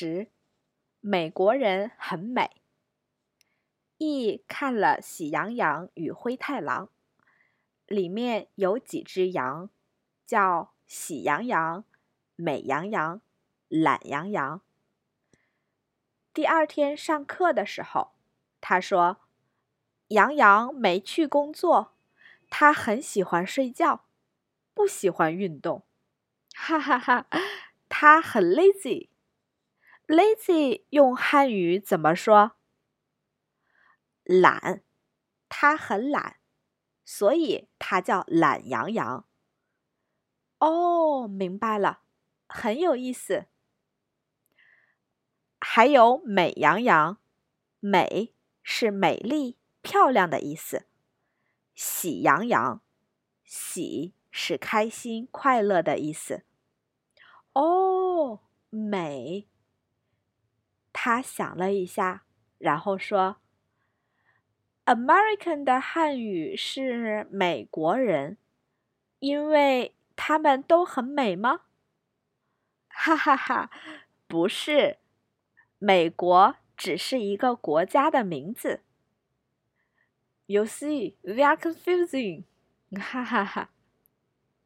十，美国人很美。一看了《喜羊羊与灰太狼》，里面有几只羊，叫喜羊羊、美羊羊、懒羊羊。第二天上课的时候，他说：“羊羊没去工作，他很喜欢睡觉，不喜欢运动。”哈哈哈，他很 lazy。Lazy 用汉语怎么说？懒，他很懒，所以他叫懒羊羊。哦，明白了，很有意思。还有美羊羊，美是美丽、漂亮的意思。喜羊羊，喜是开心、快乐的意思。哦，美。他想了一下，然后说。American 的汉语是美国人，因为他们都很美吗？哈哈哈，不是，美国只是一个国家的名字。You see, we are confusing。哈哈哈。